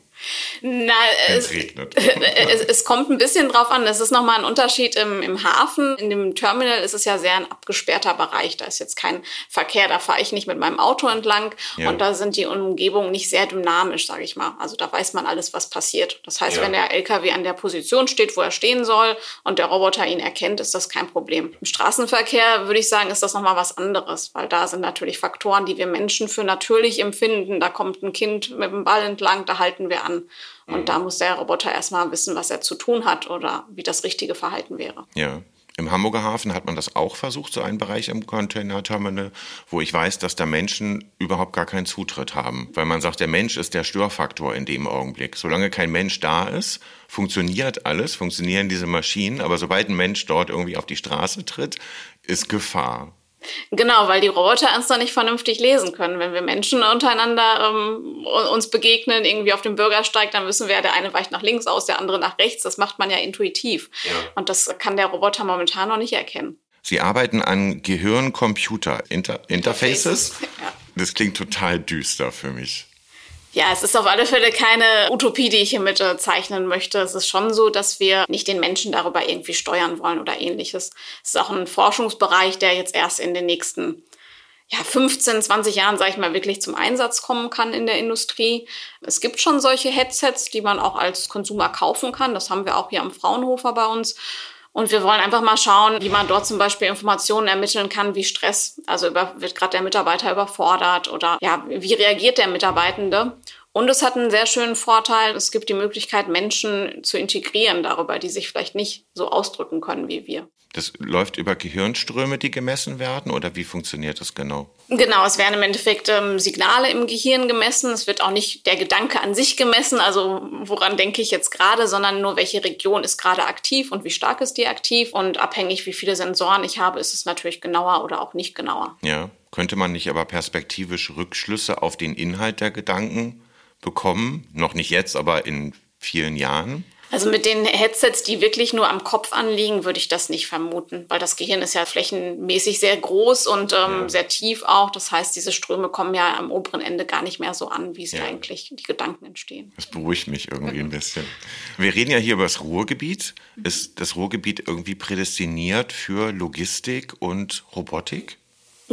na, es, regnet. Es, es, kommt ein bisschen drauf an. Das ist nochmal ein Unterschied im, im Hafen. In dem Terminal ist es ja sehr ein abgesperrter Bereich. Da ist jetzt kein Verkehr. Da fahre ich nicht mit meinem Auto entlang. Ja. Und da sind die Umgebungen nicht sehr dynamisch, sage ich mal. Also da weiß man alles, was passiert. Das heißt, ja. wenn der LKW an der Position steht, wo er stehen soll und der Roboter ihn erkennt, ist das kein Problem. Im Straßenverkehr würde ich sagen, ist das nochmal was anderes, weil da sind natürlich Faktoren, die wir Menschen für natürlich empfinden. Da kommt ein Kind mit dem Ball entlang, da halten wir an. Und mhm. da muss der Roboter erstmal wissen, was er zu tun hat oder wie das richtige Verhalten wäre. Ja. Im Hamburger Hafen hat man das auch versucht, so einen Bereich im Container-Terminal, wo ich weiß, dass da Menschen überhaupt gar keinen Zutritt haben. Weil man sagt, der Mensch ist der Störfaktor in dem Augenblick. Solange kein Mensch da ist, funktioniert alles, funktionieren diese Maschinen. Aber sobald ein Mensch dort irgendwie auf die Straße tritt, ist Gefahr. Genau, weil die Roboter uns doch nicht vernünftig lesen können. Wenn wir Menschen untereinander ähm, uns begegnen, irgendwie auf dem Bürgersteig, dann wissen wir, der eine weicht nach links aus, der andere nach rechts. Das macht man ja intuitiv. Ja. Und das kann der Roboter momentan noch nicht erkennen. Sie arbeiten an Gehirn-Computer-Interfaces. Ja. Das klingt total düster für mich. Ja, es ist auf alle Fälle keine Utopie, die ich hier mit äh, zeichnen möchte. Es ist schon so, dass wir nicht den Menschen darüber irgendwie steuern wollen oder ähnliches. Es ist auch ein Forschungsbereich, der jetzt erst in den nächsten ja, 15, 20 Jahren, sage ich mal, wirklich zum Einsatz kommen kann in der Industrie. Es gibt schon solche Headsets, die man auch als Konsumer kaufen kann. Das haben wir auch hier am Fraunhofer bei uns. Und wir wollen einfach mal schauen, wie man dort zum Beispiel Informationen ermitteln kann, wie Stress, also über, wird gerade der Mitarbeiter überfordert oder ja, wie reagiert der Mitarbeitende? Und es hat einen sehr schönen Vorteil, es gibt die Möglichkeit, Menschen zu integrieren darüber, die sich vielleicht nicht so ausdrücken können wie wir. Das läuft über Gehirnströme, die gemessen werden, oder wie funktioniert das genau? Genau, es werden im Endeffekt ähm, Signale im Gehirn gemessen. Es wird auch nicht der Gedanke an sich gemessen, also woran denke ich jetzt gerade, sondern nur welche Region ist gerade aktiv und wie stark ist die aktiv. Und abhängig, wie viele Sensoren ich habe, ist es natürlich genauer oder auch nicht genauer. Ja, könnte man nicht aber perspektivisch Rückschlüsse auf den Inhalt der Gedanken bekommen? Noch nicht jetzt, aber in vielen Jahren? Also mit den Headsets, die wirklich nur am Kopf anliegen, würde ich das nicht vermuten, weil das Gehirn ist ja flächenmäßig sehr groß und ähm, ja. sehr tief auch. Das heißt, diese Ströme kommen ja am oberen Ende gar nicht mehr so an, wie sie ja. eigentlich die Gedanken entstehen. Das beruhigt mich irgendwie ein bisschen. Wir reden ja hier über das Ruhrgebiet. Ist das Ruhrgebiet irgendwie prädestiniert für Logistik und Robotik?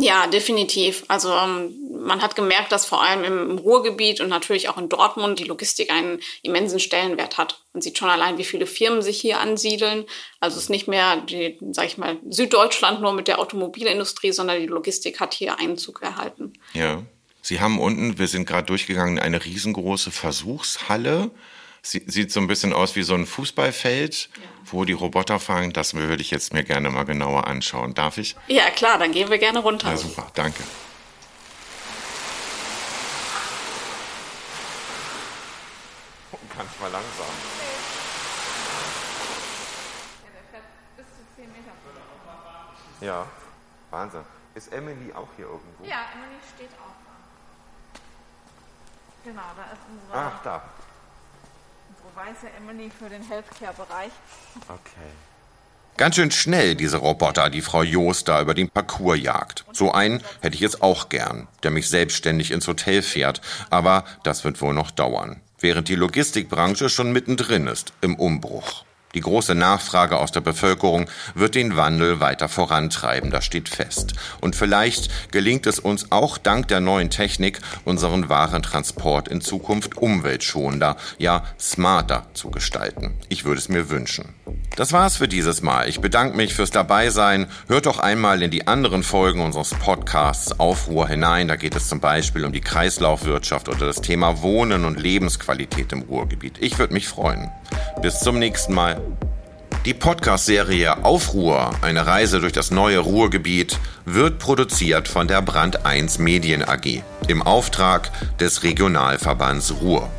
Ja, definitiv. Also ähm, man hat gemerkt, dass vor allem im Ruhrgebiet und natürlich auch in Dortmund die Logistik einen immensen Stellenwert hat. Man sieht schon allein, wie viele Firmen sich hier ansiedeln. Also es ist nicht mehr, die, sag ich mal, Süddeutschland nur mit der Automobilindustrie, sondern die Logistik hat hier Einzug erhalten. Ja. Sie haben unten, wir sind gerade durchgegangen, eine riesengroße Versuchshalle sieht so ein bisschen aus wie so ein Fußballfeld, ja. wo die Roboter fahren. Das würde ich jetzt mir gerne mal genauer anschauen. Darf ich? Ja, klar, dann gehen wir gerne runter. Ja, super, danke. Ganz mal langsam. Ja, der fährt bis zu 10 Meter. Ja, Wahnsinn. Ist Emily auch hier irgendwo? Ja, Emily steht auch da. Genau, da ist unsere. Ach, da weiße Emily für den Healthcare-Bereich. Okay. Ganz schön schnell, diese Roboter, die Frau Joost da über den Parcours jagt. So einen hätte ich jetzt auch gern, der mich selbstständig ins Hotel fährt. Aber das wird wohl noch dauern. Während die Logistikbranche schon mittendrin ist, im Umbruch. Die große Nachfrage aus der Bevölkerung wird den Wandel weiter vorantreiben, das steht fest. Und vielleicht gelingt es uns auch dank der neuen Technik, unseren Warentransport in Zukunft umweltschonender, ja smarter zu gestalten. Ich würde es mir wünschen. Das war's für dieses Mal. Ich bedanke mich fürs Dabeisein. Hört doch einmal in die anderen Folgen unseres Podcasts Aufruhr hinein. Da geht es zum Beispiel um die Kreislaufwirtschaft oder das Thema Wohnen und Lebensqualität im Ruhrgebiet. Ich würde mich freuen. Bis zum nächsten Mal. Die Podcast-Serie Aufruhr, eine Reise durch das neue Ruhrgebiet, wird produziert von der Brand 1 Medien AG im Auftrag des Regionalverbands Ruhr.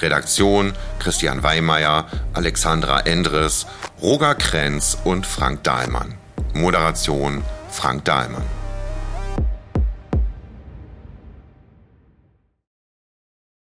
Redaktion Christian Weimeyer, Alexandra Endres, Roger Krenz und Frank Dahlmann. Moderation Frank Dahlmann.